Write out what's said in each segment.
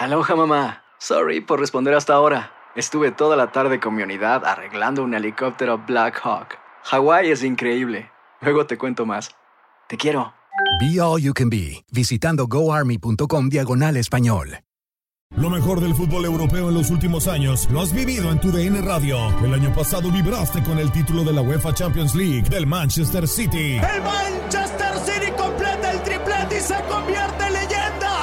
Aloha mamá. Sorry por responder hasta ahora. Estuve toda la tarde con mi unidad arreglando un helicóptero Black Hawk. Hawái es increíble. Luego te cuento más. Te quiero. Be All You Can Be, visitando goarmy.com diagonal español. Lo mejor del fútbol europeo en los últimos años lo has vivido en tu DN Radio. El año pasado vibraste con el título de la UEFA Champions League del Manchester City. El Manchester City completa el triplete y se convierte en.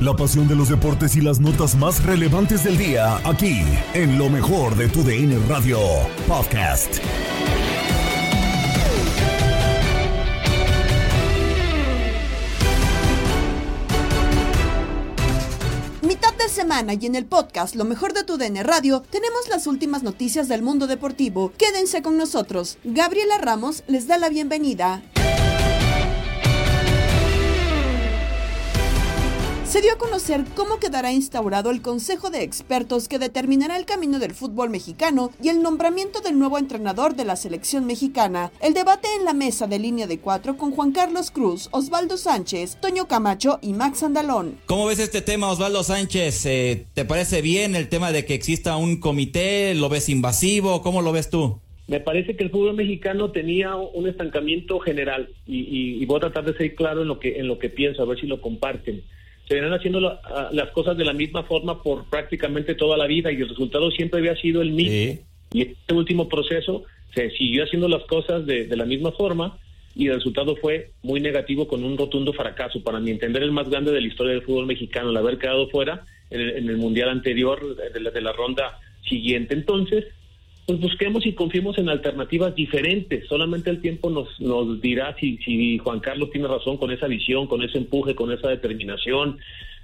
La pasión de los deportes y las notas más relevantes del día, aquí, en lo mejor de tu DN Radio Podcast. Mitad de semana y en el podcast Lo mejor de tu DN Radio tenemos las últimas noticias del mundo deportivo. Quédense con nosotros. Gabriela Ramos les da la bienvenida. Se dio a conocer cómo quedará instaurado el Consejo de Expertos que determinará el camino del fútbol mexicano y el nombramiento del nuevo entrenador de la selección mexicana. El debate en la mesa de línea de cuatro con Juan Carlos Cruz, Osvaldo Sánchez, Toño Camacho y Max Andalón. ¿Cómo ves este tema, Osvaldo Sánchez? Eh, ¿Te parece bien el tema de que exista un comité? ¿Lo ves invasivo? ¿Cómo lo ves tú? Me parece que el fútbol mexicano tenía un estancamiento general y, y, y voy a tratar de ser claro en lo que en lo que pienso, a ver si lo comparten se vienen haciendo la, las cosas de la misma forma por prácticamente toda la vida y el resultado siempre había sido el mismo. Sí. Y este último proceso se siguió haciendo las cosas de, de, la misma forma y el resultado fue muy negativo con un rotundo fracaso. Para mi entender, el más grande de la historia del fútbol mexicano, el haber quedado fuera en el, en el Mundial anterior de la, de la ronda siguiente. Entonces, pues busquemos y confiemos en alternativas diferentes. Solamente el tiempo nos, nos dirá si, si Juan Carlos tiene razón con esa visión, con ese empuje, con esa determinación,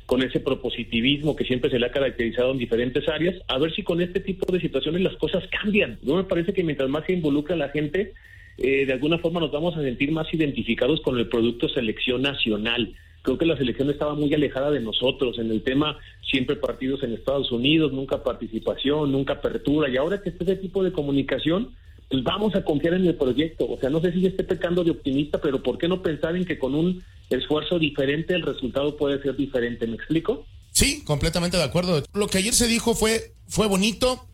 con ese propositivismo que siempre se le ha caracterizado en diferentes áreas, a ver si con este tipo de situaciones las cosas cambian. No me parece que mientras más se involucra la gente, eh, de alguna forma nos vamos a sentir más identificados con el producto selección nacional creo que la selección estaba muy alejada de nosotros en el tema siempre partidos en Estados Unidos, nunca participación, nunca apertura y ahora que está ese tipo de comunicación, pues vamos a confiar en el proyecto. O sea, no sé si esté pecando de optimista, pero ¿por qué no pensar en que con un esfuerzo diferente el resultado puede ser diferente? ¿Me explico? Sí, completamente de acuerdo. Lo que ayer se dijo fue, fue bonito,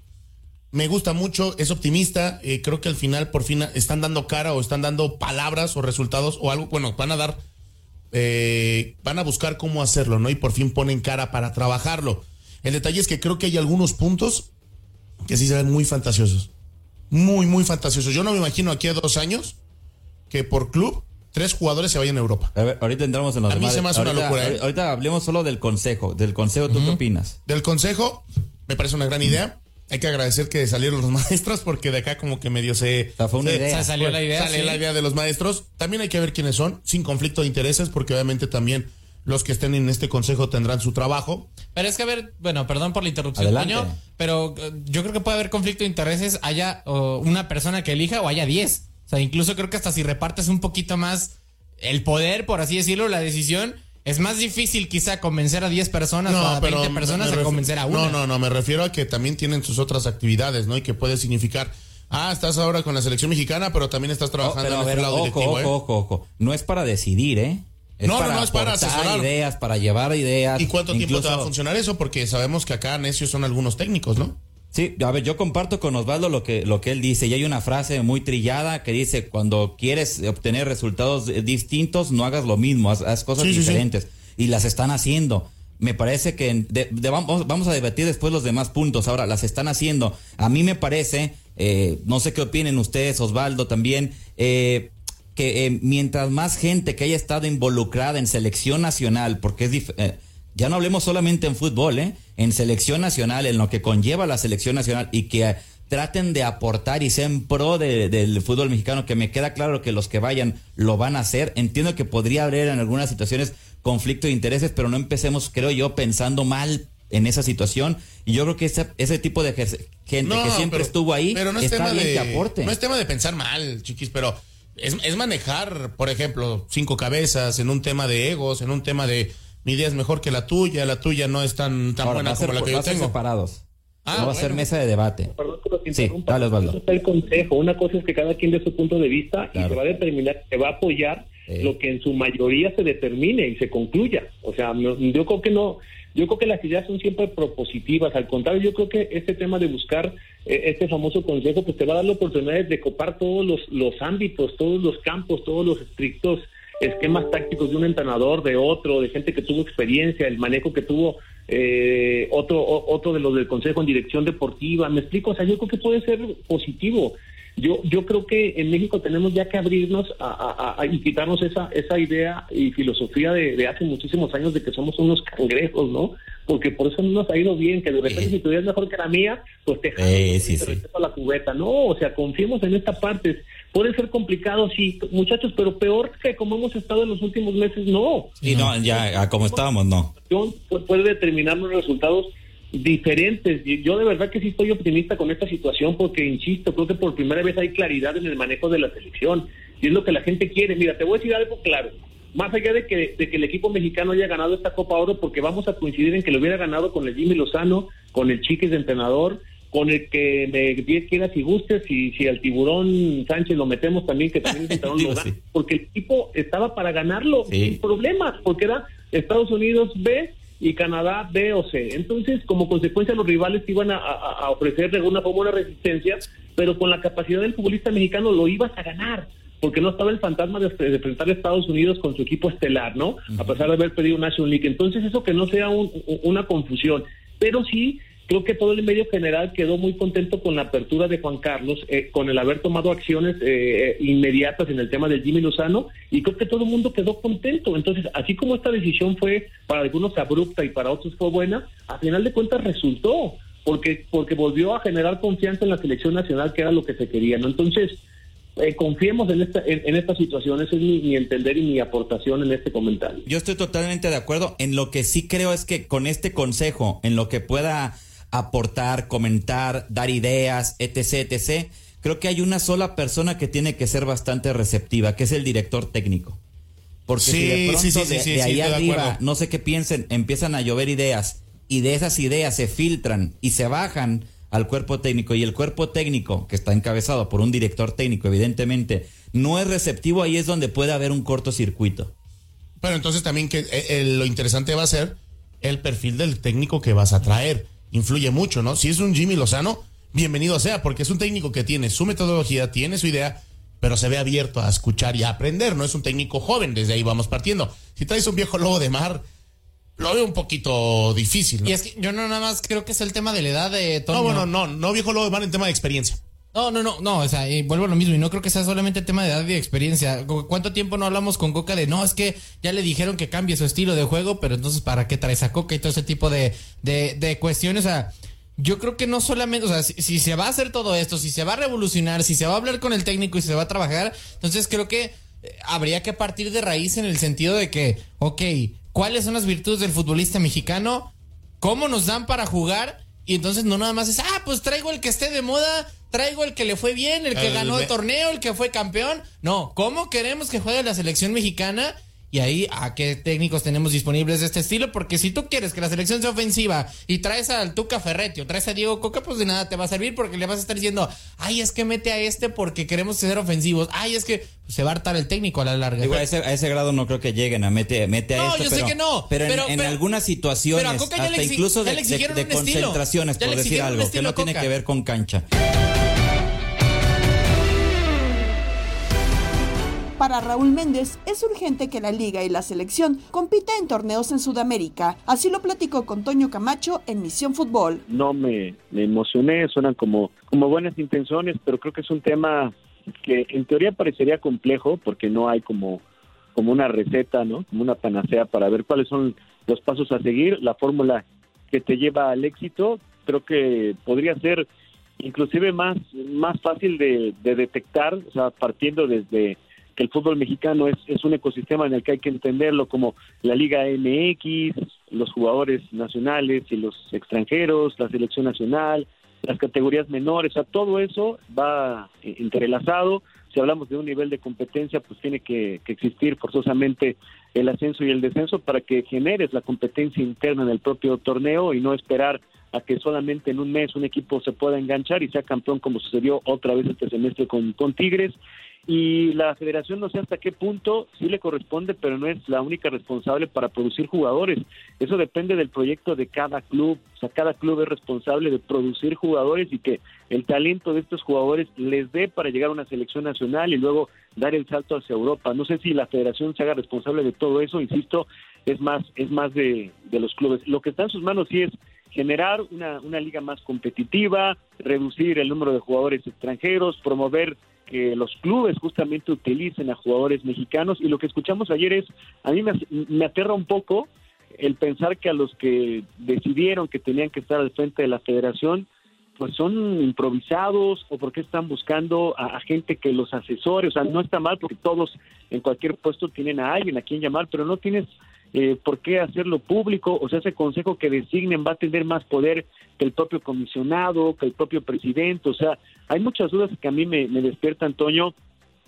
me gusta mucho, es optimista. Eh, creo que al final por fin están dando cara o están dando palabras o resultados o algo, bueno, van a dar eh, van a buscar cómo hacerlo, ¿no? Y por fin ponen cara para trabajarlo. El detalle es que creo que hay algunos puntos que sí se ven muy fantasiosos. Muy, muy fantasiosos. Yo no me imagino aquí a dos años que por club tres jugadores se vayan a Europa. A ver, ahorita entramos en los A mí se me hace ahorita, una locura. ¿eh? Ahorita hablemos solo del consejo. Del consejo, ¿tú uh -huh. qué opinas? Del consejo, me parece una gran idea. Hay que agradecer que salieron los maestros porque de acá como que medio se... Fue una se, idea. Se salió la idea. Sale sí. la idea de los maestros. También hay que ver quiénes son, sin conflicto de intereses, porque obviamente también los que estén en este consejo tendrán su trabajo. Pero es que a ver, bueno, perdón por la interrupción, Adelante. Pero eh, yo creo que puede haber conflicto de intereses, haya o una persona que elija o haya 10. O sea, incluso creo que hasta si repartes un poquito más el poder, por así decirlo, la decisión, es más difícil quizá convencer a 10 personas o a 20 personas de convencer a una. No, no, no, me refiero a que también tienen sus otras actividades, ¿no? Y que puede significar, ah, estás ahora con la selección mexicana, pero también estás trabajando Oh, pero, en el pero, lado ojo, directivo, ojo, ¿eh? ojo, ojo. No es para decidir, ¿eh? Es No, no, para no, es para asesorar. ideas, para llevar ideas. ¿Y cuánto tiempo te va a funcionar eso? Porque sabemos que acá necios son algunos técnicos, ¿no? Sí, a ver, yo comparto con Osvaldo lo que, lo que él dice. Y hay una frase muy trillada que dice, cuando quieres obtener resultados eh, distintos, no hagas lo mismo, haz, haz cosas Sí, sí, sí. diferentes. Y las están haciendo. Me parece que vamos, vamos a debatir después los demás puntos. Ahora, las están haciendo. A mí me parece, eh, no sé qué opinen ustedes, Osvaldo también, eh, que eh, mientras más gente que haya estado involucrada en selección nacional, porque es ya no hablemos solamente en fútbol, ¿eh? en selección nacional, en lo que conlleva la selección nacional y que traten de aportar y sean pro del fútbol mexicano, que me queda claro que los que vayan lo van a hacer. Entiendo que podría haber en algunas situaciones conflicto de intereses, pero no empecemos, creo yo, pensando mal en esa situación. Y yo creo que ese, ese tipo de gente que siempre estuvo ahí pero no es tema de, aporte. No es tema de pensar mal, chiquis, pero es, es manejar, por ejemplo, cinco cabezas en un tema de egos, en un tema de mi idea es mejor que la tuya, la tuya no es tan, tan buena como la que yo tengo. separados. Ah, no va a ser mesa de debate. Perdón sí, dale, Osvaldo. Eso el consejo. Una cosa es que cada quien dé su punto de vista y se va a determinar, se va a apoyar lo que en su mayoría se determine y se concluya. O sea, yo creo que no, yo creo que las ideas son siempre propositivas. Al contrario, yo creo que este tema de buscar eh, este famoso consejo, pues te va a dar la oportunidad de copar todos los, los ámbitos, todos los campos, todos los estrictos esquemas tácticos de un entrenador, de otro, de gente que tuvo experiencia, el manejo que tuvo eh, otro otro de los del Consejo en Dirección Deportiva. Me explico, o sea, yo creo que puede ser positivo. Yo, yo creo que en México tenemos ya que abrirnos a, y quitarnos esa, esa idea y filosofía de, hace muchísimos años de que somos unos cangrejos, ¿no? Porque por eso no nos ha ido bien, que de repente si tu idea es mejor que la mía, pues te jalo, la cubeta. No, o sea, confiemos en esta parte. Puede ser complicado, sí, muchachos, pero peor que como hemos estado en los últimos meses, no. Y no, ya como estábamos, no. Puede determinar los resultados diferentes. Yo de verdad que sí estoy optimista con esta situación porque, insisto, creo que por primera vez hay claridad en el manejo de la selección y es lo que la gente quiere. Mira, te voy a decir algo claro. Más allá de que, de que el equipo mexicano haya ganado esta Copa Oro, porque vamos a coincidir en que lo hubiera ganado con el Jimmy Lozano, con el Chiques de entrenador, con el que me bien quieras y gustes, y si al tiburón Sánchez lo metemos también, que también lo porque el equipo estaba para ganarlo sin problemas, porque era Estados Unidos B y Canadá B o C. Entonces, como consecuencia, los rivales iban a, a, ofrecer de alguna forma una resistencia, pero con la capacidad del futbolista mexicano lo ibas a ganar, porque no estaba el fantasma de, enfrentar a Estados Unidos con su equipo estelar, ¿no? A pesar de haber pedido National League. Entonces, eso que no sea una confusión, pero sí creo que todo el medio general quedó muy contento con la apertura de Juan Carlos, eh, con el haber tomado acciones eh, inmediatas en el tema del Jimmy Lozano, y creo que todo el mundo quedó contento. Entonces, así como esta decisión fue para algunos abrupta y para otros fue buena, a final de cuentas resultó, porque, porque volvió a generar confianza en la selección nacional, que era lo que se quería. ¿no? Entonces, eh, confiemos en esta, en, esta situación, ese es mi, mi, entender y mi aportación en este comentario. Yo estoy totalmente de acuerdo. En lo que sí creo es que con este consejo, en lo que pueda aportar, comentar, dar ideas, etc., etc., creo que hay una sola persona que tiene que ser bastante receptiva, que es el director técnico. Porque si de pronto de, ahí arriba, no sé qué piensen, empiezan a llover ideas y de esas ideas se filtran y se bajan al cuerpo técnico y el cuerpo técnico, que está encabezado por un director técnico, evidentemente, no es receptivo, ahí es donde puede haber un cortocircuito. Pero entonces también que eh, lo interesante va a ser el perfil del técnico que vas a traer influye mucho, ¿no? Si es un Jimmy Lozano, bienvenido sea, porque es un técnico que tiene su metodología, tiene su idea, pero se ve abierto a escuchar y a aprender, no es un técnico joven, desde ahí vamos partiendo. Si traes un viejo lobo de mar, lo veo un poquito difícil. ¿no? Y es que yo no nada más creo que es el tema de la edad de Tony. No, bueno, no, no viejo lobo de mar en tema de experiencia. No, no, no, no, o sea, y vuelvo a lo mismo, y no creo que sea solamente tema de edad y experiencia. ¿Cuánto tiempo no hablamos con Coca de, no, es que ya le dijeron que cambie su estilo de juego, pero entonces, ¿para qué traes a Coca y todo ese tipo de, de, de cuestiones? O sea, yo creo que no solamente, o sea, si, se va a hacer todo esto, si se va a revolucionar, si se va a hablar con el técnico y se va a trabajar, entonces creo que eh, habría que partir de raíz en el sentido de que, ok, ¿cuáles son las virtudes del futbolista mexicano? ¿Cómo nos dan para jugar? Y entonces no nada más es, ah, pues traigo el que esté de moda, traigo el que le fue bien, el que ganó el torneo, el que fue campeón. No, ¿cómo queremos que juegue la selección mexicana? Y ahí, ¿a qué técnicos tenemos disponibles de este estilo? Porque si tú quieres que la selección sea ofensiva y traes al Tuca Ferretti o traes a Diego Coca, pues de nada te va a servir porque le vas a estar diciendo, ay, es que mete a este porque queremos ser ofensivos. Ay, es que se va a hartar el técnico a la larga. a, ese, grado no creo que lleguen a mete, mete a no, este. yo sé que no. Pero, en, algunas situaciones, hasta incluso de, concentraciones, por decir algo, que no tiene que ver con cancha. Para Raúl Méndez es urgente que la liga y la selección compita en torneos en Sudamérica. Así lo platicó con Toño Camacho en Misión Fútbol. No me, me emocioné, suenan como, como buenas intenciones, pero creo que es un tema que en teoría parecería complejo porque no hay como, como una receta, ¿no? Como una panacea para ver cuáles son los pasos a seguir, la fórmula que te lleva al éxito, creo que podría ser inclusive más, más fácil de, detectar, o sea, partiendo desde el fútbol mexicano es, un ecosistema en el que hay que entenderlo como la Liga MX, los jugadores nacionales y los extranjeros, la selección nacional, las categorías menores, o todo eso va entrelazado. Si hablamos de un nivel de competencia, pues tiene que, que, existir forzosamente el ascenso y el descenso para que generes la competencia interna en el propio torneo y no esperar a que solamente en un mes un equipo se pueda enganchar y sea campeón como sucedió otra vez este semestre con, con Tigres y la federación no sé hasta qué punto sí le corresponde, pero no es la única responsable para producir jugadores. Eso depende del proyecto de cada club. O sea, cada club es responsable de producir jugadores y que el talento de estos jugadores les dé para llegar a una selección nacional y luego dar el salto hacia Europa. No sé si la federación se haga responsable de todo eso, insisto, es más, es más de, de los clubes. Lo que está en sus manos sí es generar una, una liga más competitiva, reducir el número de jugadores extranjeros, promover que los clubes justamente utilicen a jugadores mexicanos. Y lo que escuchamos ayer es, a mí me, aterra un poco el pensar que a los que decidieron que tenían que estar al frente de la federación, pues son improvisados o porque están buscando a, gente que los asesore, o sea, no está mal porque todos en cualquier puesto tienen a alguien a quien llamar, pero no tienes eh, por qué hacerlo público, o sea, ese consejo que designen va a tener más poder que el propio comisionado, que el propio presidente, o sea, hay muchas dudas que a mí me, me despierta, Antonio,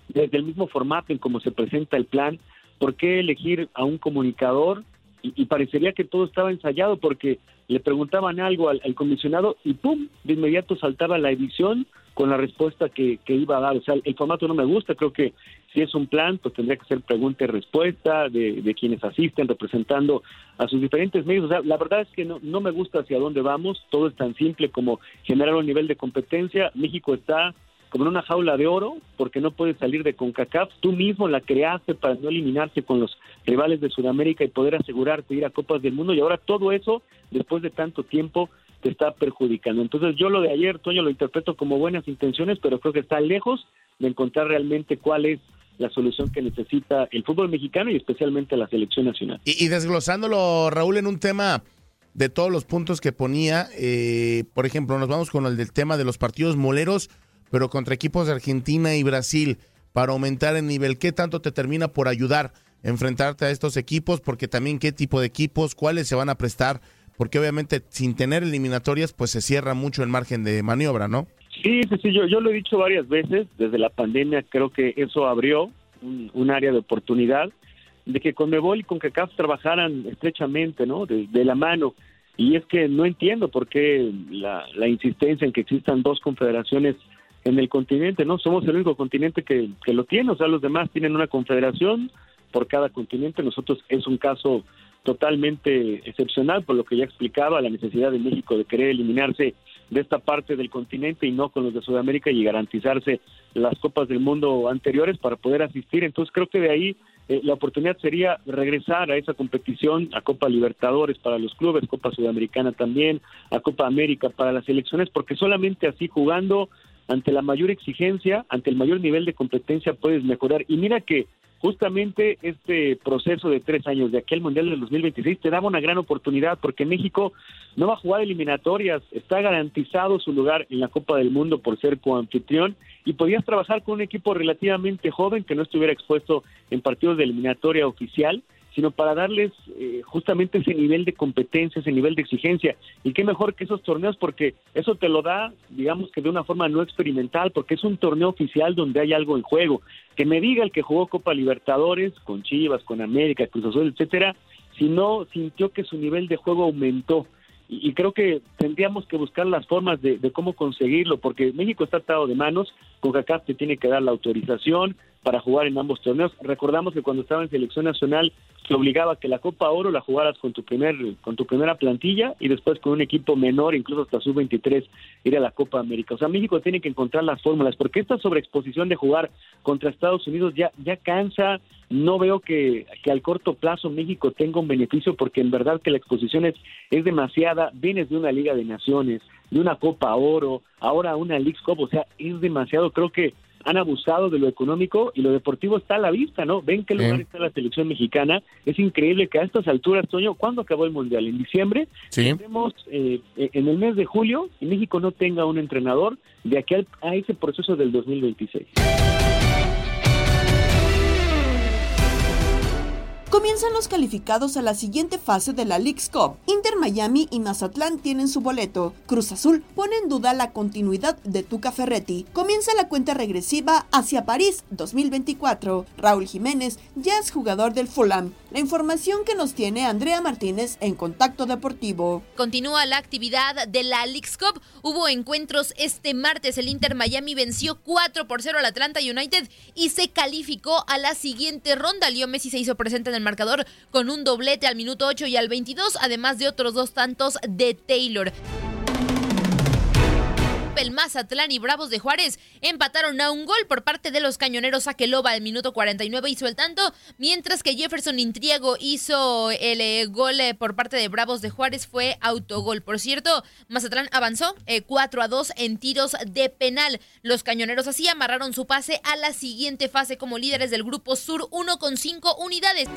desde el mismo formato en cómo se presenta el plan, ¿por qué elegir a un comunicador? Y, parecería que todo estaba ensayado porque le preguntaban algo al, comisionado y ¡pum! De inmediato saltaba la edición con la respuesta que, que, iba a dar. O sea, el formato no me gusta, creo que si es un plan, pues tendría que ser pregunta y respuesta de, de, quienes asisten representando a sus diferentes medios. O sea, la verdad es que no, no me gusta hacia dónde vamos, todo es tan simple como generar un nivel de competencia. México está como en una jaula de oro, porque no puede salir de CONCACAF. Tú mismo la creaste para no eliminarse con los rivales de Sudamérica y poder asegurarte ir a Copas del Mundo. Y ahora todo eso, después de tanto tiempo, te está perjudicando. Entonces yo lo de ayer, Toño, lo interpreto como buenas intenciones, pero creo que está lejos de encontrar realmente cuál es la solución que necesita el fútbol mexicano y especialmente la selección nacional. Y, desglosándolo, Raúl, en un tema de todos los puntos que ponía, eh, por ejemplo, nos vamos con el del tema de los partidos moleros, pero contra equipos de Argentina y Brasil, para aumentar el nivel, ¿qué tanto te termina por ayudar enfrentarte a estos equipos? Porque también qué tipo de equipos, cuáles se van a prestar porque obviamente sin tener eliminatorias pues se cierra mucho el margen de maniobra, ¿no? Sí, sí, sí, yo, yo lo he dicho varias veces, desde la pandemia creo que eso abrió un, área de oportunidad de que Conmebol y CONCACAF trabajaran estrechamente, ¿no? De, la mano. Y es que no entiendo por qué la, la insistencia en que existan dos confederaciones en el continente, ¿no? Somos el único continente que, que lo tiene, o sea, los demás tienen una confederación por cada continente, nosotros es un caso totalmente excepcional, por lo que ya explicaba, la necesidad de México de querer eliminarse de esta parte del continente y no con los de Sudamérica y garantizarse las copas del mundo anteriores para poder asistir. Entonces creo que de ahí eh, la oportunidad sería regresar a esa competición, a Copa Libertadores para los clubes, Copa Sudamericana también, a Copa América para las elecciones, porque solamente así jugando ante la mayor exigencia, ante el mayor nivel de competencia puedes mejorar. Y mira que justamente este proceso de tres años de aquel Mundial del 2026 te daba una gran oportunidad porque México no va a jugar eliminatorias, está garantizado su lugar en la Copa del Mundo por ser coanfitrión y podías trabajar con un equipo relativamente joven que no estuviera expuesto en partidos de eliminatoria oficial sino para darles eh, justamente ese nivel de competencia, ese nivel de exigencia. Y qué mejor que esos torneos, porque eso te lo da, digamos que de una forma no experimental, porque es un torneo oficial donde hay algo en juego. Que me diga el que jugó Copa Libertadores con Chivas, con América, Cruz Azul, etcétera, si no sintió que su nivel de juego aumentó. Y, creo que tendríamos que buscar las formas de, cómo conseguirlo, porque México está atado de manos, CONCACAF te tiene que dar la autorización, para jugar en ambos torneos. Recordamos que cuando estaba en selección nacional se obligaba a que la Copa Oro la jugaras con tu primer con tu primera plantilla y después con un equipo menor, incluso hasta sub-23 ir a la Copa América. O sea, México tiene que encontrar las fórmulas porque esta sobreexposición de jugar contra Estados Unidos ya ya cansa. No veo que, que al corto plazo México tenga un beneficio porque en verdad que la exposición es, es demasiada. Vienes de una Liga de Naciones, de una Copa Oro, ahora una League Cup, o sea, es demasiado. Creo que han abusado de lo económico y lo deportivo está a la vista, ¿no? Ven qué lugar está la selección mexicana. Es increíble que a estas alturas, Toño, ¿cuándo acabó el Mundial? ¿En diciembre? Sí. Tenemos eh, en el mes de julio y México no tenga un entrenador de aquí a ese proceso del 2026. Comienzan los calificados a la siguiente fase de la League's Cup. Inter Miami y Mazatlán tienen su boleto. Cruz Azul pone en duda la continuidad de Tuca Ferretti. Comienza la cuenta regresiva hacia París 2024. Raúl Jiménez ya es jugador del Fulham. La información que nos tiene Andrea Martínez en Contacto Deportivo. Continúa la actividad de la League's Cup. Hubo encuentros este martes. El Inter Miami venció 4 por 0 al Atlanta United y se calificó a la siguiente ronda. Leo Messi se hizo presente en el marcador con un doblete al minuto 8 y al 22, además de otros dos tantos de Taylor. El Mazatlán y Bravos de Juárez empataron a un gol por parte de los cañoneros Aqueloba al minuto 49 hizo el tanto, mientras que Jefferson Intriego hizo el eh, gol eh, por parte de Bravos de Juárez, fue autogol. Por cierto, Mazatlán avanzó 4 eh, a 2 en tiros de penal. Los cañoneros así amarraron su pase a la siguiente fase como líderes del grupo Sur, 1 con 5 unidades.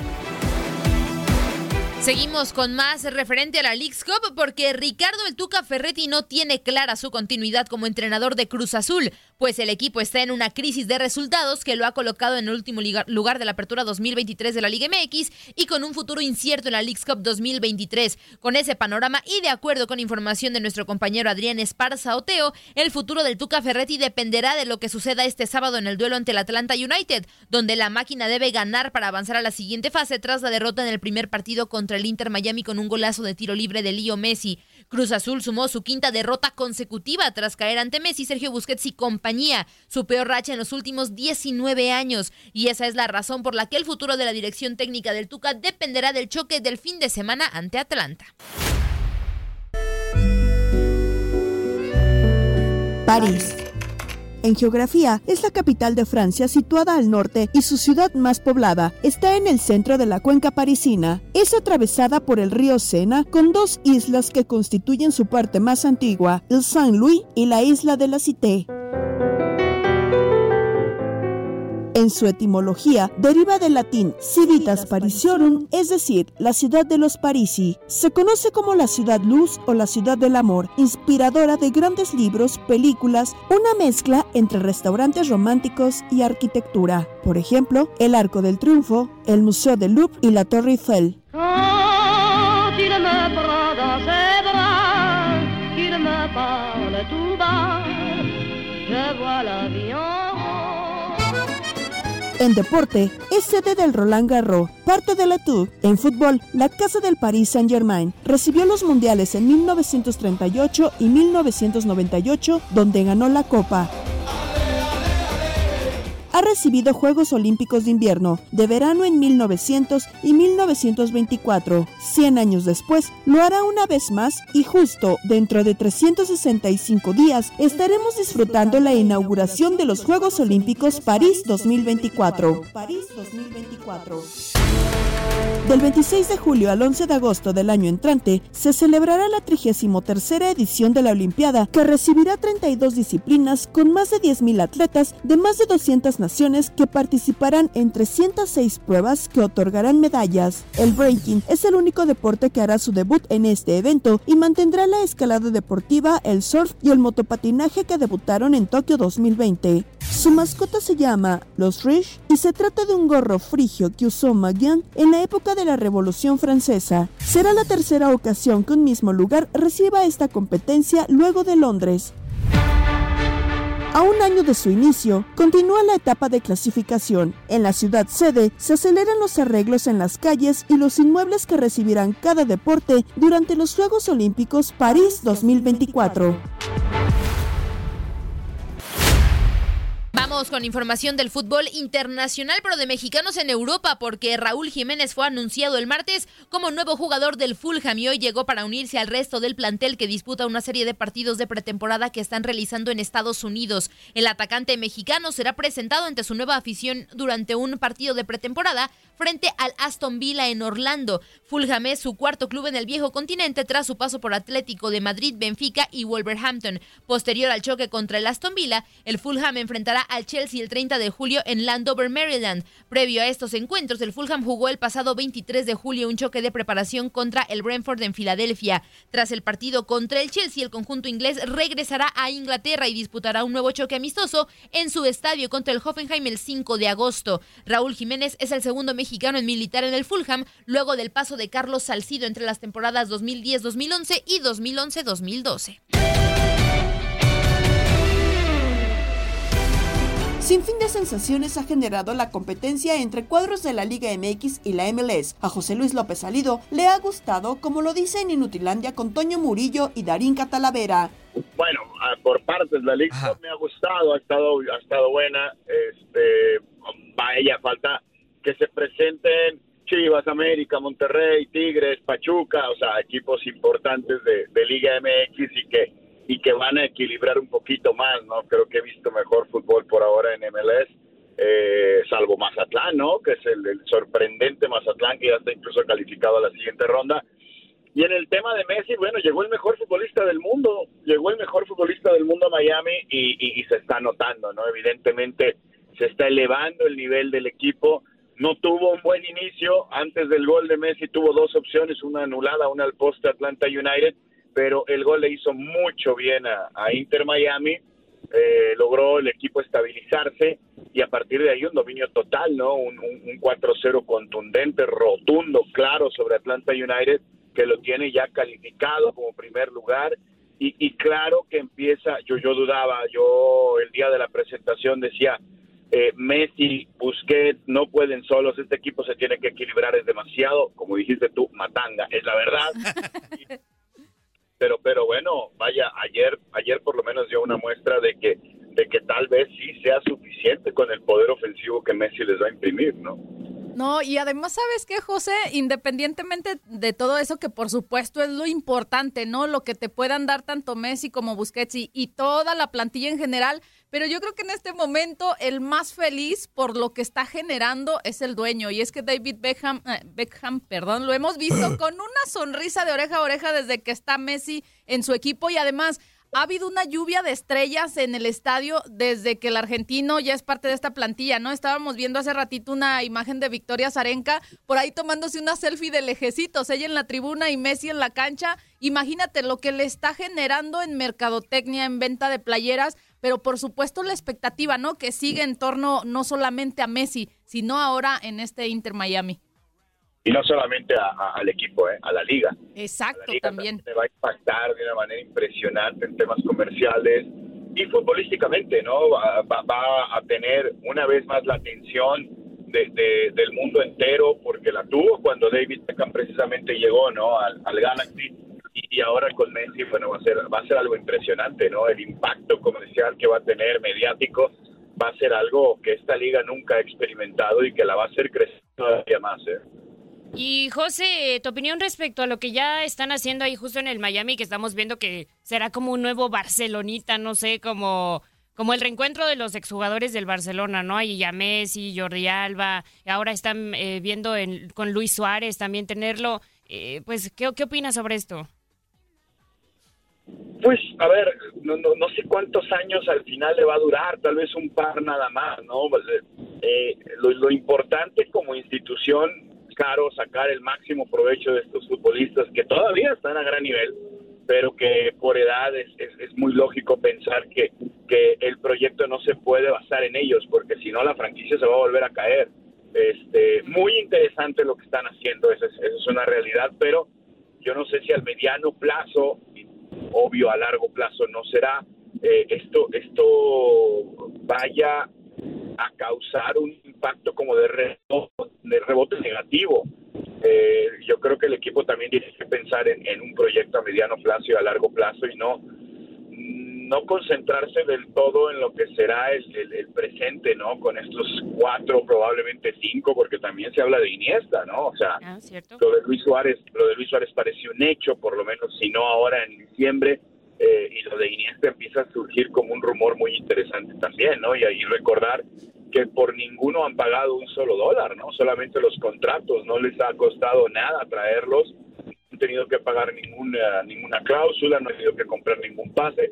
Seguimos con más referente a la League's Cup porque Ricardo El Tuca Ferretti no tiene clara su continuidad como entrenador de Cruz Azul, pues el equipo está en una crisis de resultados que lo ha colocado en el último lugar de la apertura 2023 de la Liga MX y con un futuro incierto en la League's Cup 2023. Con ese panorama y de acuerdo con información de nuestro compañero Adrián Esparza Oteo, el futuro del Tuca Ferretti dependerá de lo que suceda este sábado en el duelo ante el Atlanta United, donde la máquina debe ganar para avanzar a la siguiente fase tras la derrota en el primer partido contra el Inter Miami con un golazo de tiro libre de Lío Messi. Cruz Azul sumó su quinta derrota consecutiva tras caer ante Messi, Sergio Busquets y compañía, su peor racha en los últimos 19 años. Y esa es la razón por la que el futuro de la dirección técnica del Tuca dependerá del choque del fin de semana ante Atlanta. París. En geografía, es la capital de Francia situada al norte y su ciudad más poblada. Está en el centro de la cuenca parisina. Es atravesada por el río Sena con dos islas que constituyen su parte más antigua, el Saint-Louis y la isla de la Cité. En su etimología deriva del latín civitas parisiorum, es decir, la ciudad de los Parisi. Se conoce como la ciudad luz o la ciudad del amor, inspiradora de grandes libros, películas, una mezcla entre restaurantes románticos y arquitectura. Por ejemplo, el Arco del Triunfo, el Museo del Louvre y la Torre Eiffel. En deporte, es sede del Roland Garros, parte de la Tour. En fútbol, la Casa del Paris Saint-Germain recibió los mundiales en 1938 y 1998, donde ganó la Copa ha recibido Juegos Olímpicos de Invierno, de verano en 1900 y 1924. 100 años después, lo hará una vez más y justo dentro de 365 días estaremos disfrutando la inauguración de los Juegos Olímpicos París 2024. París 2024. Del 26 de julio al 11 de agosto del año entrante se celebrará la 33 edición de la Olimpiada, que recibirá 32 disciplinas con más de 10.000 atletas de más de 200 naciones que participarán en 306 pruebas que otorgarán medallas. El breaking es el único deporte que hará su debut en este evento y mantendrá la escalada deportiva, el surf y el motopatinaje que debutaron en Tokio 2020. Su mascota se llama Los Rich y se trata de un gorro frigio que usó Magian en la época de la Revolución Francesa. Será la tercera ocasión que un mismo lugar reciba esta competencia luego de Londres. A un año de su inicio, continúa la etapa de clasificación. En la ciudad sede se aceleran los arreglos en las calles y los inmuebles que recibirán cada deporte durante los Juegos Olímpicos París 2024. Vamos con información del fútbol internacional, pero de mexicanos en Europa, porque Raúl Jiménez fue anunciado el martes como nuevo jugador del Fulham y hoy llegó para unirse al resto del plantel que disputa una serie de partidos de pretemporada que están realizando en Estados Unidos. El atacante mexicano será presentado ante su nueva afición durante un partido de pretemporada frente al Aston Villa en Orlando. Fulham es su cuarto club en el viejo continente tras su paso por Atlético de Madrid, Benfica y Wolverhampton. Posterior al choque contra el Aston Villa, el Fulham enfrentará al Chelsea el 30 de julio en Landover, Maryland. Previo a estos encuentros, el Fulham jugó el pasado 23 de julio un choque de preparación contra el Brentford en Filadelfia. Tras el partido contra el Chelsea, el conjunto inglés regresará a Inglaterra y disputará un nuevo choque amistoso en su estadio contra el Hoffenheim el 5 de agosto. Raúl Jiménez es el segundo mexicano en militar en el Fulham, luego del paso de Carlos Salcido entre las temporadas 2010-2011 y 2011-2012. Sin fin de sensaciones ha generado la competencia entre cuadros de la Liga MX y la MLS. A José Luis López Salido le ha gustado, como lo dice en Inutilandia con Toño Murillo y Darín Catalavera. Bueno, por partes la liga me ha gustado, ha estado, ha estado buena. Este, vaya, falta que se presenten Chivas, América, Monterrey, Tigres, Pachuca, o sea, equipos importantes de, de Liga MX y que y que van a equilibrar un poquito más, ¿no? Creo que he visto mejor fútbol por ahora en MLS, eh, salvo Mazatlán, ¿no? Que es el, sorprendente Mazatlán que ya está incluso calificado a la siguiente ronda. Y en el tema de Messi, bueno, llegó el mejor futbolista del mundo, llegó el mejor futbolista del mundo a Miami y, y se está notando, ¿no? Evidentemente se está elevando el nivel del equipo. No tuvo un buen inicio, antes del gol de Messi tuvo dos opciones, una anulada, una al poste Atlanta United, pero el gol le hizo mucho bien a, Inter Miami, eh, logró el equipo estabilizarse y a partir de ahí un dominio total, ¿no? Un, 4-0 contundente, rotundo, claro sobre Atlanta United, que lo tiene ya calificado como primer lugar. Y, claro que empieza, yo, yo dudaba, yo el día de la presentación decía, eh, Messi, Busquets no pueden solos, este equipo se tiene que equilibrar, es demasiado, como dijiste tú, matanga, es la verdad. pero pero bueno, vaya, ayer ayer por lo menos dio una muestra de que de que tal vez sí sea suficiente con el poder ofensivo que Messi les va a imprimir, ¿no? No, y además, ¿sabes qué, José? Independientemente de todo eso, que por supuesto es lo importante, ¿no? Lo que te puedan dar tanto Messi como Busquets y, y toda la plantilla en general, pero yo creo que en este momento el más feliz por lo que está generando es el dueño. Y es que David Beckham, eh, Beckham, perdón, lo hemos visto con una sonrisa de oreja a oreja desde que está Messi en su equipo. Y además, ha habido una lluvia de estrellas en el estadio desde que el argentino ya es parte de esta plantilla, ¿no? Estábamos viendo hace ratito una imagen de Victoria Zarenka por ahí tomándose una selfie de lejecitos, ella en la tribuna y Messi en la cancha. Imagínate lo que le está generando en mercadotecnia, en venta de playeras, pero por supuesto la expectativa, ¿no? Que sigue en torno no solamente a Messi, sino ahora en este Inter Miami y no solamente al equipo, eh, a la liga. Exacto, también. Se va a impactar de una manera impresionante en temas comerciales y futbolísticamente, ¿no? Va, a tener una vez más la atención de, del mundo entero porque la tuvo cuando David Beckham precisamente llegó, ¿no? Al, Galaxy y, ahora con Messi, bueno, va a ser va a ser algo impresionante, ¿no? El impacto comercial que va a tener mediático va a ser algo que esta liga nunca ha experimentado y que la va a hacer crecer todavía más, ¿eh? Y José, tu opinión respecto a lo que ya están haciendo ahí justo en el Miami, que estamos viendo que será como un nuevo Barcelonita, no sé, como, como el reencuentro de los exjugadores del Barcelona, ¿no? Ahí ya Messi, Jordi Alba, ahora están eh, viendo con Luis Suárez también tenerlo. Eh, pues, ¿qué, ¿qué opinas sobre esto? Pues, a ver, no, no, sé cuántos años al final le va a durar, tal vez un par nada más, ¿no? Eh, lo, lo importante como institución caro sacar el máximo provecho de estos futbolistas que todavía están a gran nivel, pero que por edad es, es, muy lógico pensar que, que el proyecto no se puede basar en ellos, porque si no la franquicia se va a volver a caer. Este, muy interesante lo que están haciendo, esa es, una realidad, pero yo no sé si al mediano plazo, obvio a largo plazo no será, eh, esto, esto vaya a causar un impacto como de rebote, de rebote negativo. Eh, yo creo que el equipo también tiene que pensar en, un proyecto a mediano plazo y a largo plazo y no, no concentrarse del todo en lo que será el, el, el, presente, ¿no? Con estos cuatro, probablemente cinco, porque también se habla de Iniesta, ¿no? O sea, Ah, lo de Luis Suárez, lo de Luis Suárez pareció un hecho, por lo menos, si no ahora en diciembre, eh, y lo de Iniesta empieza a surgir como un rumor muy interesante también, ¿no? Y ahí recordar que por ninguno han pagado un solo dólar, ¿no? Solamente los contratos, no les ha costado nada traerlos, no han tenido que pagar ninguna, ninguna cláusula, no han tenido que comprar ningún pase,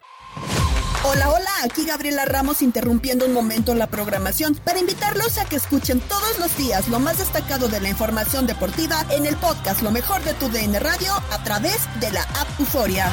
Hola, hola, aquí Gabriela Ramos interrumpiendo un momento la programación para invitarlos a que escuchen todos los días lo más destacado de la información deportiva en el podcast Lo mejor de tu DN Radio a través de la app Euforia.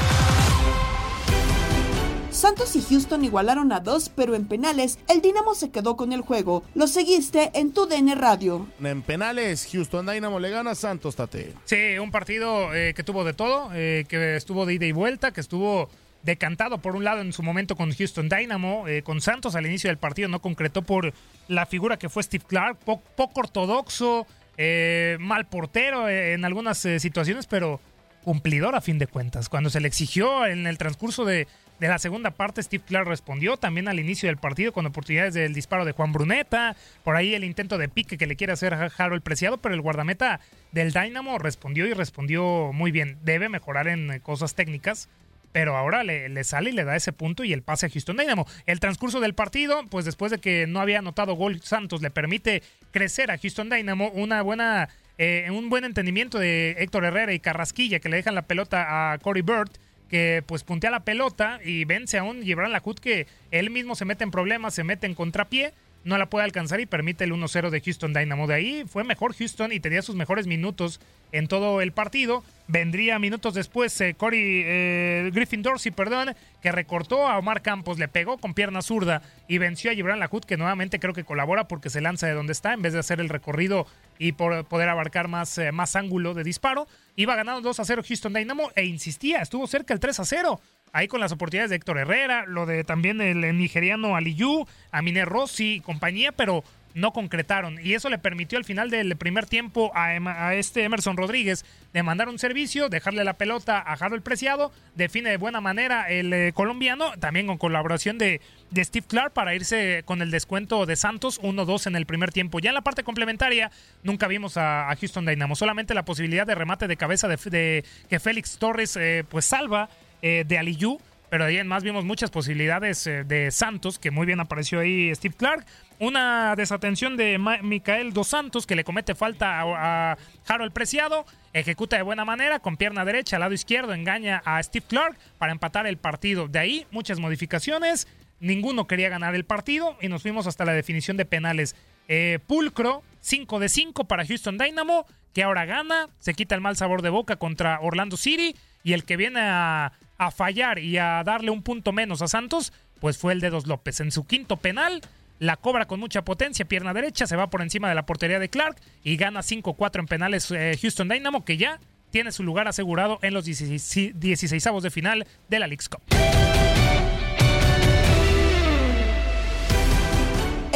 Santos y Houston igualaron a dos, pero en penales el Dinamo se quedó con el juego. Lo seguiste en tu DN Radio. En penales, Houston Dynamo le gana a Santos Tate. Sí, un partido eh, que tuvo de todo, eh, que estuvo de ida y vuelta, que estuvo decantado por un lado en su momento con Houston Dynamo, eh, con Santos al inicio del partido no concretó por la figura que fue Steve Clark, po poco ortodoxo, eh, mal portero eh, en algunas situaciones, pero cumplidor a fin de cuentas. Cuando se le exigió en el transcurso de, de, la segunda parte, Steve Clark respondió también al inicio del partido con oportunidades del disparo de Juan Bruneta, por ahí el intento de pique que le quiere hacer Harold Preciado, pero el guardameta del Dynamo respondió y respondió muy bien. Debe mejorar en cosas técnicas pero ahora le, le, sale y le da ese punto y el pase a Houston Dynamo. El transcurso del partido, pues después de que no había anotado gol Santos, le permite crecer a Houston Dynamo una buena, eh, un buen entendimiento de Héctor Herrera y Carrasquilla que le dejan la pelota a Corey Bird que pues puntea la pelota y vence a un Gibran Lacut que él mismo se mete en problemas, se mete en contrapié, no la puede alcanzar y permite el 1-0 de Houston Dynamo. De ahí fue mejor Houston y tenía sus mejores minutos en todo el partido. Vendría minutos después eh, Corey eh, Griffin Dorsey, perdón, que recortó a Omar Campos, le pegó con pierna zurda y venció a Gibran Lacut, que nuevamente creo que colabora porque se lanza de donde está en vez de hacer el recorrido y por poder abarcar más, eh, más ángulo de disparo. Iba ganando 2 a 0 Houston Dynamo e insistía, estuvo cerca el 3 a 0 ahí con las oportunidades de Héctor Herrera, lo de también el nigeriano Aliyu, Amine Rossi y compañía, pero no concretaron. Y eso le permitió al final del primer tiempo a, este Emerson Rodríguez de mandar un servicio, dejarle la pelota a Harold Preciado, define de buena manera el eh, colombiano, también con colaboración de, de, Steve Clark para irse con el descuento de Santos 1-2 en el primer tiempo. Ya en la parte complementaria nunca vimos a, Houston Dynamo, solamente la posibilidad de remate de cabeza de, de que Félix Torres eh, pues salva eh, de Aliyu, pero ahí en más vimos muchas posibilidades eh, de Santos, que muy bien apareció ahí Steve Clark. Una desatención de Micael Dos Santos, que le comete falta a, a, Harold Preciado. Ejecuta de buena manera, con pierna derecha, al lado izquierdo, engaña a Steve Clark para empatar el partido. De ahí, muchas modificaciones. Ninguno quería ganar el partido y nos fuimos hasta la definición de penales. Eh, pulcro, 5 de 5 para Houston Dynamo, que ahora gana, se quita el mal sabor de boca contra Orlando City y el que viene a, a fallar y a darle un punto menos a Santos, pues fue el Dedos López. En su quinto penal, la cobra con mucha potencia, pierna derecha, se va por encima de la portería de Clark y gana 5-4 en penales eh, Houston Dynamo, que ya tiene su lugar asegurado en los 16, 16 de final de la League's Cup.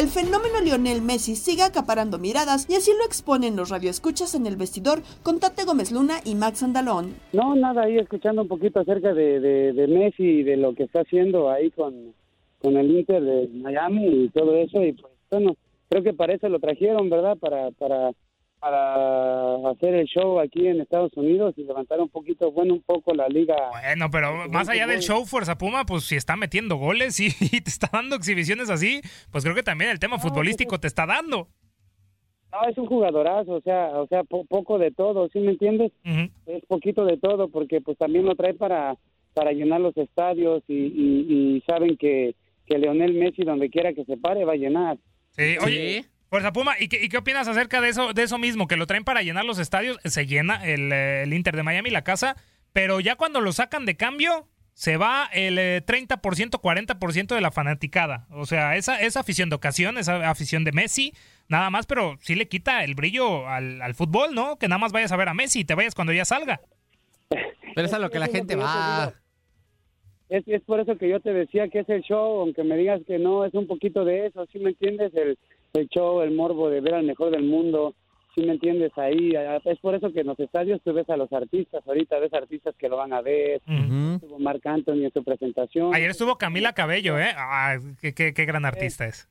El fenómeno Lionel Messi sigue acaparando miradas y así lo exponen los radioescuchas en el vestidor con Tate Gómez Luna y Max Andalón. No, nada, ahí escuchando un poquito acerca de, de, Messi y de lo que está haciendo ahí con, con el Inter de Miami y todo eso. Y pues bueno, creo que para eso lo trajeron, ¿verdad? Para, para, para hacer el show aquí en Estados Unidos y levantar un poquito, bueno, un poco la liga. Bueno, pero más allá del show, Fuerza Puma, pues si está metiendo goles y, y te está dando exhibiciones así, pues creo que también el tema futbolístico te está dando. No, es un jugadorazo, o sea, o sea, po- poco de todo, ¿sí me entiendes? Es poquito de todo, porque pues también lo trae para, para llenar los estadios y, y, y saben que, que Leonel Messi, donde quiera que se pare, va a llenar. Sí, oye, Fuerza Puma, ¿y qué, y qué opinas acerca de eso, de eso mismo? Que lo traen para llenar los estadios, se llena el, eh, el Inter de Miami, la casa, pero ya cuando lo sacan de cambio, se va el eh, 30%, 40% de la fanaticada. O sea, esa, esa afición de ocasión, esa afición de Messi, nada más, pero sí le quita el brillo al, al fútbol, ¿no? Que nada más vayas a ver a Messi y te vayas cuando ya salga. Pero es a lo que la gente va. Es, es por eso que yo te decía que es el show, aunque me digas que no, es un poquito de eso, ¿sí me entiendes? El, el show, el morbo de ver al mejor del mundo, ¿sí me entiendes? Ahí, ah, es por eso que en los estadios tú ves a los artistas, ahorita ves artistas que lo van a ver, estuvo Marc Anthony en su presentación. Ayer estuvo Camila Cabello, ¿eh? Ah, qué, qué- qué gran artista es.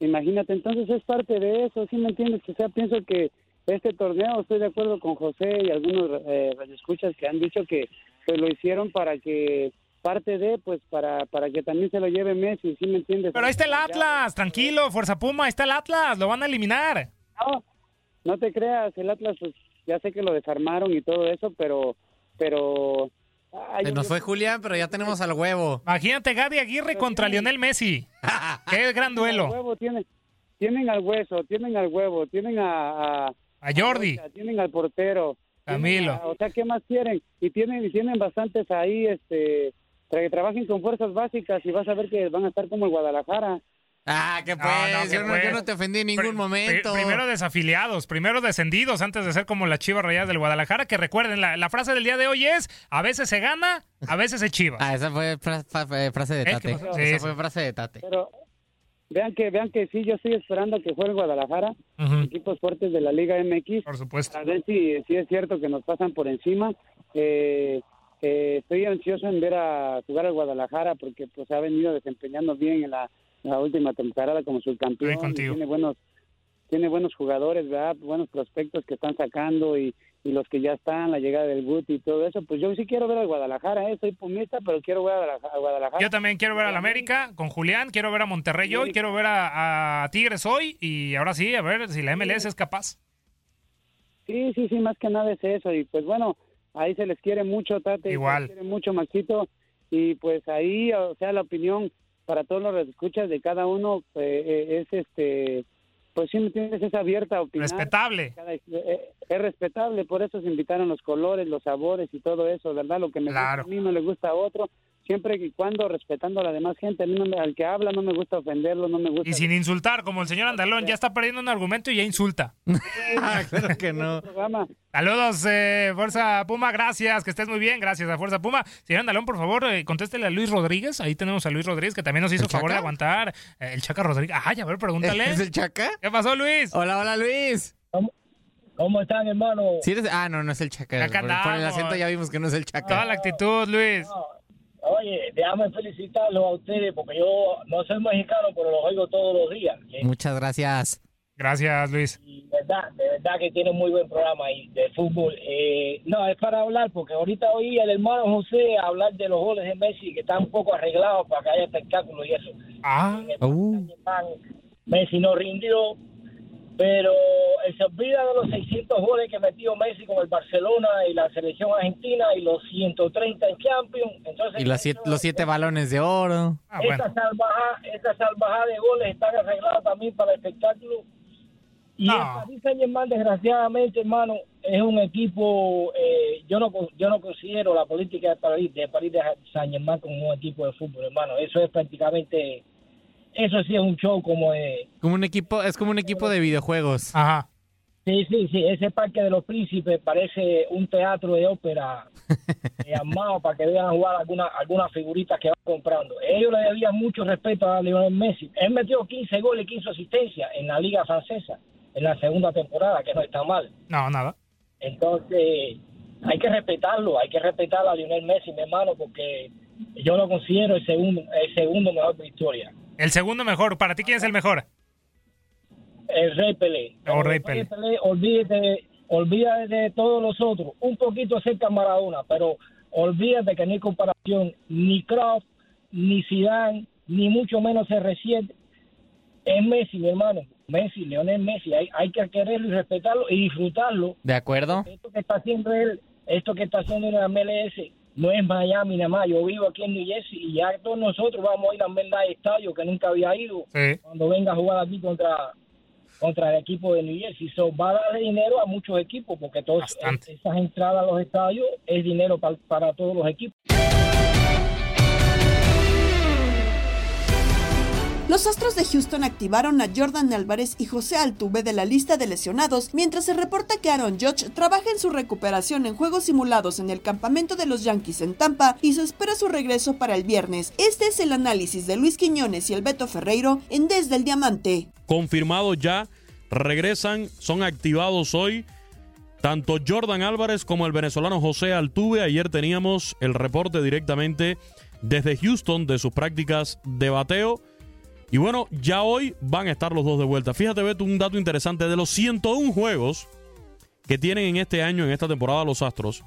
Imagínate, entonces es parte de eso, ¿sí me entiendes? O sea, pienso que este torneo, estoy de acuerdo con José y algunos eh, radioescuchas que han dicho que pues, lo hicieron para que parte de, pues para, para que también se lo lleve Messi, ¿sí me entiendes? Pero ahí está el Atlas, tranquilo, Fuerza Puma, ahí está el Atlas, lo van a eliminar. No, no te creas, el Atlas, pues ya sé que lo desarmaron y todo eso, pero, pero... ay, Se yo- nos fue Julián, pero ya tenemos al huevo. Imagínate Gaby Aguirre contra Lionel Messi. Qué gran Al duelo. huevo tienen, tienen al hueso, tienen al huevo, tienen a... A, A Jordi. Tienen al portero. tienen Camilo. a- o sea, ¿qué más quieren? Y tienen, y tienen bastantes ahí, este... para que trabajen con fuerzas básicas y vas a ver que van a estar como el Guadalajara. Ah, que pues, no, que yo, no, pues. yo no te ofendí en ningún momento. pri- primero desafiliados, primero descendidos antes de ser como las chivas rayadas del Guadalajara. Que recuerden, la, la frase del día de hoy es: a veces se gana, a veces se chiva. Ah, esa fue fa- frase de ¿Eh? ¿Qué Tate. Sí, esa fue frase de Tate. Pero vean que vean que sí, yo estoy esperando que juegue el Guadalajara, equipos fuertes de la Liga MX. Por supuesto. A ver si, si es cierto que nos pasan por encima. Eh, eh, estoy ansioso en ver a jugar al Guadalajara porque pues ha venido desempeñando bien en la, la última temporada como subcampeón. Tiene buenos tiene buenos jugadores, ¿verdad? Buenos prospectos que están sacando y, y los que ya están, la llegada del Guti y todo eso. Pues yo sí quiero ver al Guadalajara, ¿eh? Soy pumista, pero quiero ver a Guadalajara- a Guadalajara. Yo también quiero ver al América con Julián, quiero ver a Monterrey hoy, quiero ver a, a Tigres hoy y ahora sí, a ver si la MLS es capaz. Sí, sí, sí, más que nada es eso. Y pues bueno, ahí se les quiere mucho, Tate. Igual. Se les quiere mucho, Maxito. Y pues ahí, o sea, la opinión para todos los escuchas de cada uno eh, eh, es este. Pues sí, ¿me entiendes? Es abierta opinar. Respetable. Cada- eh, es respetable, por eso se invitaron los colores, los sabores y todo eso, ¿verdad? Lo que me Claro. gusta a mí no le gusta a otro, siempre y cuando respetando a la demás gente. A mí no me- al que habla no me gusta ofenderlo, no me gusta. Y sin insultar, como el señor Andalón ya está perdiendo un argumento y ya insulta. claro que no. Saludos, eh, Fuerza Puma, gracias, que estés muy bien, gracias a Fuerza Puma. Señor Andalón, por favor, eh, contéstele a Luis Rodríguez, ahí tenemos a Luis Rodríguez, que también nos hizo ¿El favor de aguantar. Eh, el Chaca Rodríguez, ay, a ver, pregúntale. ¿Es el Chaca? ¿Qué pasó, Luis? Hola, hola, Luis. ¿Cómo están, hermano? ¿Sí eres- Ah, no, no es el Chaca. Por, por el acento ya vimos que no es el Chaca. Toda la actitud, Luis. Oye, déjame felicitarlos a ustedes porque yo no soy mexicano, pero los oigo todos los días. ¿sí? Muchas gracias. Gracias, Luis. Y de verdad, de verdad que tienen muy buen programa ahí de fútbol. Eh, no, es para hablar porque ahorita oí al hermano José hablar de los goles de Messi que están un poco arreglados para que haya espectáculo y eso. Ah. Messi no rindió, pero él se olvida de los 600 goles que metió Messi con el Barcelona y la selección argentina y los 130 en Champions. Entonces, Y los siete, los siete balones de oro. Ah, esa, salvajada, esa salvajada de goles están arregladas también para el espectáculo. Y el Paris Saint-Germain, desgraciadamente, hermano, es un equipo. eh, yo no yo no considero la política de París de París de Saint-Germain como un equipo de fútbol, hermano. Eso es prácticamente. Eso sí es un show como de. Como un equipo, es como un equipo de videojuegos. Ajá. Sí, sí, sí. Ese Parque de los Príncipes parece un teatro de ópera eh, armado para que vean jugar algunas algunas figuritas que van comprando. Ellos le debían mucho respeto a Lionel Messi. Él metió 15 goles y 15 asistencias en la Liga Francesa en la segunda temporada, que no está mal. No, nada. Entonces, hay que respetarlo, hay que respetar a Lionel Messi, mi hermano, porque yo lo considero el segundo, el segundo mejor de la historia. El segundo mejor, ¿para ti quién es el mejor? El Rey Pelé. O Rey El Pelé. olvídate, olvídate de todos los otros. Un poquito cerca Maradona, pero olvídate que no hay comparación. Ni Kraft, ni Zidane, ni mucho menos CR7 es Messi, mi hermano. Messi, Leonel Messi. Hay, hay que quererlo y respetarlo y disfrutarlo. De acuerdo. Esto que está haciendo él, esto que está haciendo en la MLS, no es Miami nada más. Yo vivo aquí en New Jersey y ya todos nosotros vamos a ir a verdad estadio que nunca había ido cuando venga a jugar aquí contra contra el equipo de New Jersey. So, va a darle dinero a muchos equipos porque todas esas entradas a los estadios es dinero pa- para todos los equipos. Los Astros de Houston activaron a Jordan Álvarez y José Altuve de la lista de lesionados, mientras se reporta que Aaron Judge trabaja en su recuperación en juegos simulados en el campamento de los Yankees en Tampa y se espera su regreso para el viernes. Este es el análisis de Luis Quiñones y el Beto Ferreiro en Desde el Diamante. confirmados ya, regresan, son activados hoy. Tanto Jordan Álvarez como el venezolano José Altuve. Ayer teníamos el reporte directamente desde Houston de sus prácticas de bateo. Y bueno, ya hoy van a estar los dos de vuelta. Fíjate, Beto, un dato interesante. De los 101 juegos que tienen en este año, en esta temporada los Astros,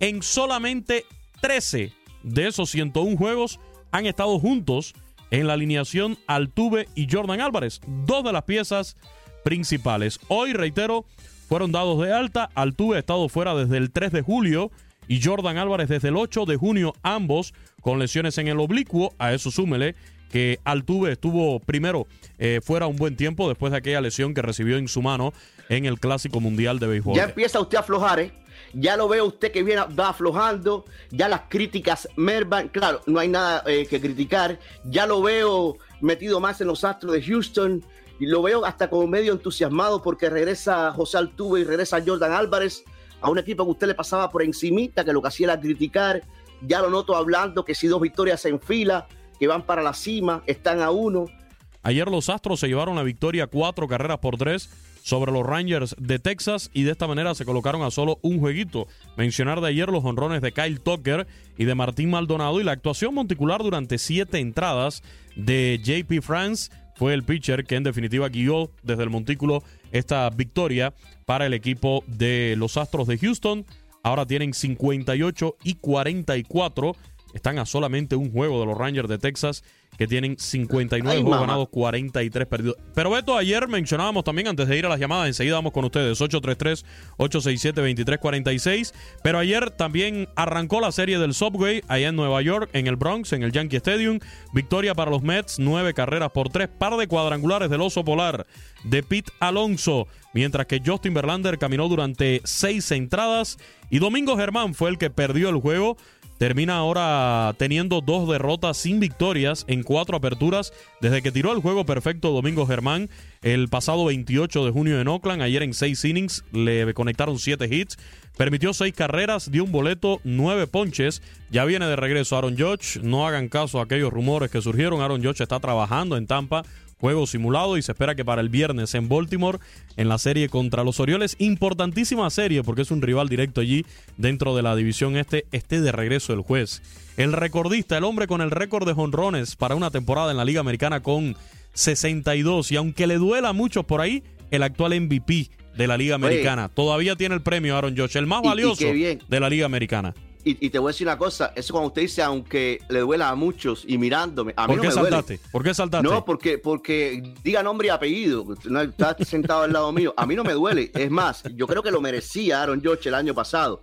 en solamente 13 de esos 101 juegos han estado juntos en la alineación Altuve y Jordan Álvarez, dos de las piezas principales. Hoy, reitero, fueron dados de alta. Altuve ha estado fuera desde el 3 de julio y Jordan Álvarez desde el 8 de junio, ambos con lesiones en el oblicuo. A eso súmele que Altuve estuvo primero eh, fuera un buen tiempo después de aquella lesión que recibió en su mano en el Clásico Mundial de Béisbol. Ya empieza usted a aflojar, ¿eh? Ya lo veo usted que viene va aflojando, ya las críticas mervan, claro, no hay nada eh, que criticar, ya lo veo metido más en los Astros de Houston y lo veo hasta como medio entusiasmado porque regresa José Altuve y regresa Jordan Álvarez a un equipo que usted le pasaba por encimita, que lo que hacía era criticar, ya lo noto hablando que si dos victorias en fila, que van para la cima, están a uno, Ayer los Astros se llevaron la victoria cuatro carreras por tres sobre los Rangers de Texas y de esta manera se colocaron a solo un jueguito. Mencionar de ayer los honrones de Kyle Tucker y de Martín Maldonado y la actuación monticular durante siete entradas de JP France fue el pitcher que en definitiva guió desde el montículo esta victoria para el equipo de los Astros de Houston. Ahora tienen 58 y 44. Están a solamente un juego de los Rangers de Texas que tienen 59 Ay, juegos ganados, 43 perdidos. Pero Beto, ayer mencionábamos también, antes de ir a las llamadas, enseguida vamos con ustedes, 833-867-2346. Pero ayer también arrancó la serie del Subway allá en Nueva York, en el Bronx, en el Yankee Stadium. Victoria para los Mets, nueve carreras por tres, par de cuadrangulares del oso polar de Pete Alonso. Mientras que Justin Verlander caminó durante seis entradas. Y Domingo Germán fue el que perdió el juego. Termina ahora teniendo dos derrotas sin victorias en cuatro aperturas desde que tiró el juego perfecto Domingo Germán el pasado 28 de junio en Oakland. Ayer en seis innings le conectaron siete hits, permitió seis carreras, dio un boleto, nueve ponches. Ya viene de regreso Aaron Judge. No hagan caso a aquellos rumores que surgieron. Aaron Judge está trabajando en Tampa juego simulado y se espera que para el viernes en Baltimore, en la serie contra los Orioles, importantísima serie porque es un rival directo allí dentro de la división este, esté de regreso el juez. El recordista, el hombre con el récord de jonrones para una temporada en la Liga Americana con 62 y aunque le duela a muchos por ahí, el actual MVP de la Liga Oye. Americana. Todavía tiene el premio Aaron Josh, el más Y- y valioso de la Liga Americana. Y, y te voy a decir una cosa, eso cuando usted dice, aunque le duela a muchos y mirándome, a mí ¿Por no qué me duele. ¿Por qué saltaste? No, porque, porque diga nombre y apellido. No, está sentado al lado mío. A mí no me duele. Es más, yo creo que lo merecía Aaron George el año pasado.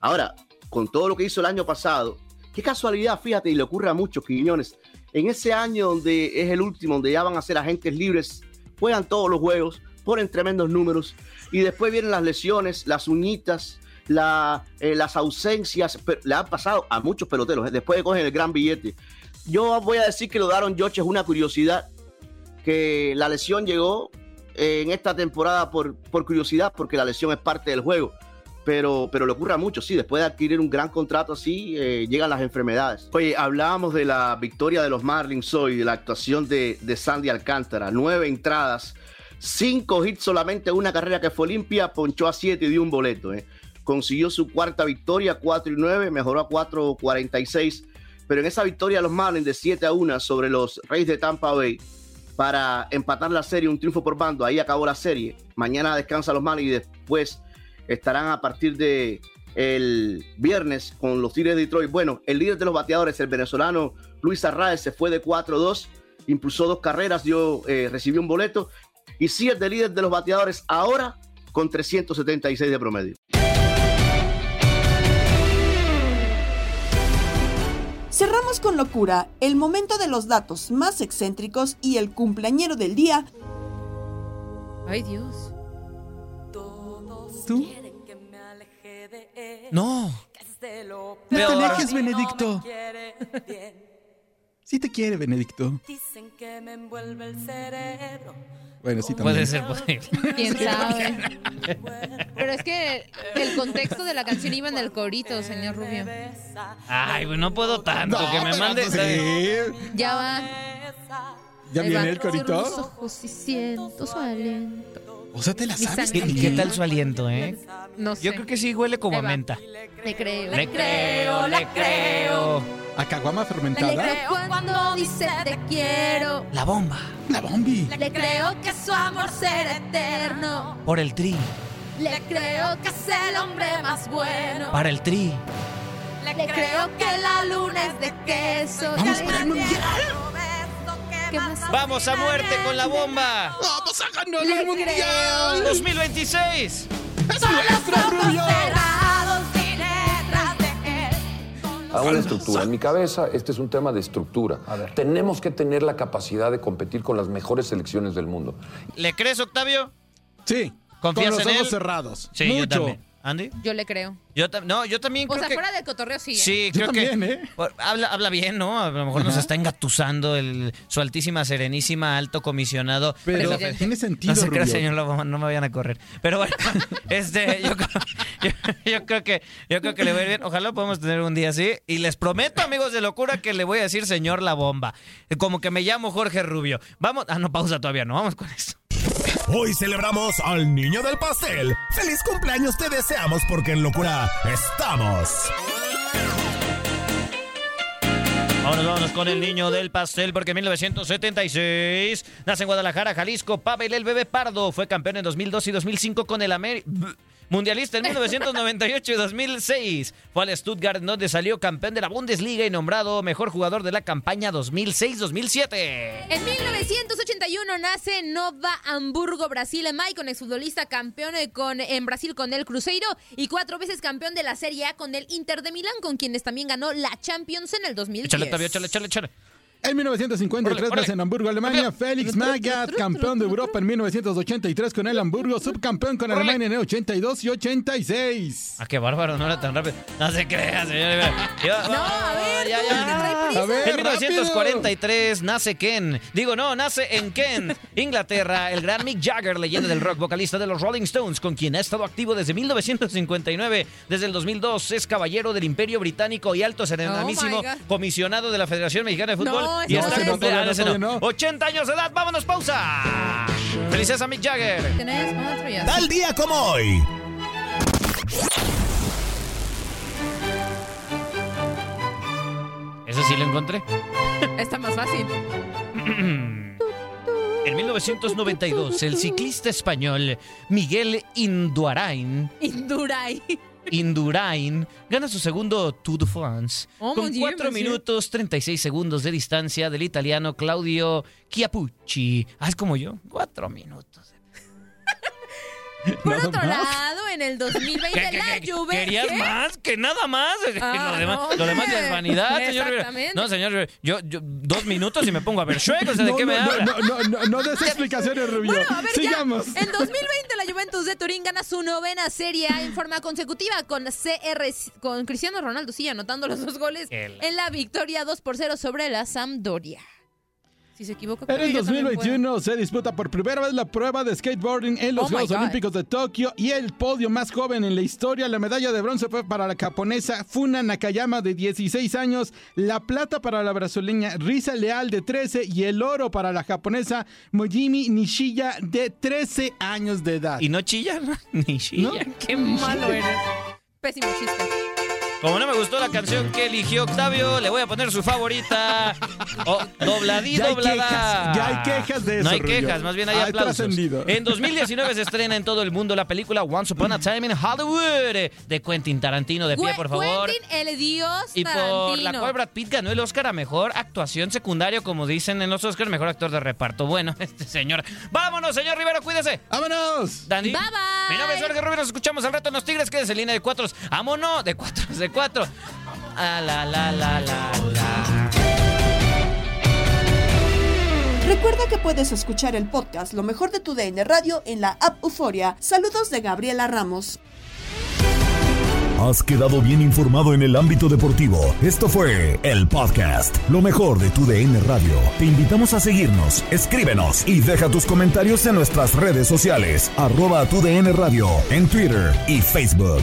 Ahora, con todo lo que hizo el año pasado, qué casualidad, fíjate, y le ocurre a muchos Quiñones. En ese año donde es el último, donde ya van a ser agentes libres, juegan todos los juegos, ponen tremendos números, y después vienen las lesiones, las uñitas, la, eh, las ausencias, le han pasado a muchos peloteros, eh, después de cogen el gran billete. Yo voy a decir que lo de Aaron George es una curiosidad, que la lesión llegó eh, en esta temporada por, por curiosidad, porque la lesión es parte del juego. Pero, pero le ocurre a muchos, sí, después de adquirir un gran contrato así, eh, llegan las enfermedades. Oye, hablábamos de la victoria de los Marlins hoy, de la actuación de, de Sandy Alcántara, nueve entradas, cinco hits, solamente una carrera que fue limpia, ponchó a siete y dio un boleto. eh. Consiguió su cuarta victoria, 4 y 9, mejoró a 4.46, pero en esa victoria los Marlins de 7 a 1 sobre los Reyes de Tampa Bay, para empatar la serie, un triunfo por bando. Ahí acabó la serie. Mañana descansa los Marlins y después estarán a partir de el viernes con los Tigres de Detroit. Bueno, el líder de los bateadores, el venezolano Luis Arraez, se fue de 4-2 impulsó dos carreras, dio, eh, recibió un boleto y sí es de líder de los bateadores ahora con 376 de promedio. Cerramos con locura el momento de los datos más excéntricos y el cumpleañero del día. Ay, Dios. ¿Tú? No. No te alejes, Benedicto. Sí te quiere, Benedicto. Dicen que me envuelve el cerebro. Bueno, sí también. Puede ser posible. ¿Quién sabe? Pero es que el contexto de la canción iba en el corito, señor Rubio. Ay, pues no puedo tanto. No, que me pero mande. sí. Ya va. ¿Ya Ahí viene va. el corito? Cierro los ojos y siento su aliento. O sea, te la sabes. sangre. ¿Qué, qué tal su aliento, eh? No sé. Yo creo que sí huele como a menta. Le creo. Le creo, le creo. ¿A caguama Le fermentada? creo cuando dice te quiero. La bomba. La bombi. Le creo que su amor será eterno. Por el tri. Le creo que es el hombre más bueno. Para el tri. Le creo que la luna es de queso. Vamos para el mundial. ¿Qué más? Vamos a muerte con la bomba. ¡Vamos a ganar el mundial! 2026. ¡Es nuestro, a una estructura. En mi cabeza, este es un tema de estructura. Tenemos que tener la capacidad de competir con las mejores selecciones del mundo. ¿Le crees, Octavio? Sí. ¿Confías con los en ojos él? cerrados. Sí, yo Mucho. también. ¿Andy? Yo le creo. Yo no, yo también O creo sea, que... fuera del cotorreo sí. ¿eh? Sí, Yo creo también, que ¿eh? por- habla, habla bien, ¿no? A lo mejor nos está engatusando el, su altísima, serenísima, alto comisionado. Pero Presidente. tiene sentido, No se crea, Rubio. señor Lobo, no me vayan a correr. Pero bueno, este, yo, creo- yo- yo creo que, yo creo que le va a ir bien. Ojalá podamos tener un día así. Y les prometo, amigos de locura, que le voy a decir señor La Bomba. Como que me llamo Jorge Rubio. Vamos, ah, no, pausa todavía, no, vamos con esto. Hoy celebramos al niño del pastel. ¡Feliz cumpleaños te deseamos porque en locura estamos! Vámonos, vámonos con el niño del pastel, porque en 1976 nace en Guadalajara, Jalisco. Pavel el bebé Pardo fue campeón en 2002 y 2005 con el B- Mundialista en 1998 y 2006. Fue al Stuttgart, donde salió campeón de la Bundesliga y nombrado mejor jugador de la campaña 2006-2007. En 1981 nace en Nova Hamburgo, Brasil. Maicon, exfutbolista campeón eh, con, en Brasil con el Cruzeiro y cuatro veces campeón de la Serie A con el Inter de Milán, con quienes también ganó la Champions en el 2010. Échale, Octavio, échale, échale, échale. En 1953 Órale, órale. nace en Hamburgo, Alemania, Félix Magath, campeón de Europa en 1983 con el Hamburgo, subcampeón con Órale. Alemania en el 82 y 86. Ah, qué bárbaro, no era tan rápido. No se crea, señor. Yo- No, a ver. A ver, En 1943 nace Ken. Digo, no, nace en Ken, Inglaterra, el gran Mick Jagger, leyenda del rock, vocalista de los Rolling Stones, con quien ha estado activo desde 1959. Desde el 2002 es caballero del Imperio Británico y alto Oh God. comisionado de la Federación Mexicana de Fútbol. No, y está no, no, ese no. todavía no. 80 años de edad. ¡Vámonos, pausa! ¡Felicidades a Mick Jagger! Tenés. Tal día como hoy. Ese sí lo encontré. Está más fácil. En 1992, el ciclista español Miguel Indurain Induray. Indurain gana su segundo Tour de France Oh, con mon Dieu, 4 monsieur. minutos 36 segundos de distancia del italiano Claudio Chiappucci. Ah, es como yo, 4 minutos. Por otro más. lado, en el 2020 ¿Qué, qué, la qué? Juve. ¿Querías ¿qué? más? Que nada más. Ah, lo, demás, no, lo demás ya es vanidad, señor. Rivera. Exactamente. No, señor, Rivera, yo, yo dos minutos y me pongo a ver Shrek, o sea, ¿de No, qué me no, habla? no, no, no, no des explicaciones, Rubio. Bueno, a ver, ya. Sigamos. En 2020 la Juventus de Turín gana su novena Serie A en forma consecutiva con CR con Cristiano Ronaldo sí anotando los dos goles la- en la victoria 2 por 0 sobre la Sampdoria. Si se equivoca, En el que yo también 2021 se disputa por primera vez la prueba de skateboarding en los Oh Juegos. Olímpicos de Tokio y el podio más joven en la historia. La medalla de bronce fue para la japonesa Funa Nakayama de 16 años, la plata para la brasileña Risa Leal de 13 y el oro para la japonesa Mojimi Nishiya de 13 años de edad. Y no chilla, ¿no? ni chilla. ¿No? Qué malo eres. Pésimo chiste. Como no me gustó la canción que eligió Octavio, le voy a poner su favorita. Oh, dobladí, Ya hay doblada. quejas, ya hay quejas de eso, No hay Rullo. quejas, más bien hay Hay aplausos. En 2019 se estrena en todo el mundo la película Once Upon a Time in Hollywood de Quentin Tarantino. De pie, por favor. Quentin, el dios Y por la cual Brad Pitt ganó el Oscar a Mejor Actuación Secundaria, como dicen en los Oscars, Mejor Actor de Reparto. Bueno, este señor. ¡Vámonos, señor Rivero, cuídese! ¡Vámonos! Dani. Bye, bye. Mi nombre es Jorge Rubio, nos escuchamos al rato en Los Tigres. Quédense en línea de cuatro. ¡Vámonos! De cuatro, de Ah, la, la, la, la, la. Recuerda que puedes escuchar el podcast Lo mejor de tu DN Radio en la app Euforia. Saludos de Gabriela Ramos. Has quedado bien informado en el ámbito deportivo. Esto fue el podcast, lo mejor de tu DN Radio. Te invitamos a seguirnos, escríbenos y deja tus comentarios en nuestras redes sociales, arroba tu DN Radio, en Twitter y Facebook.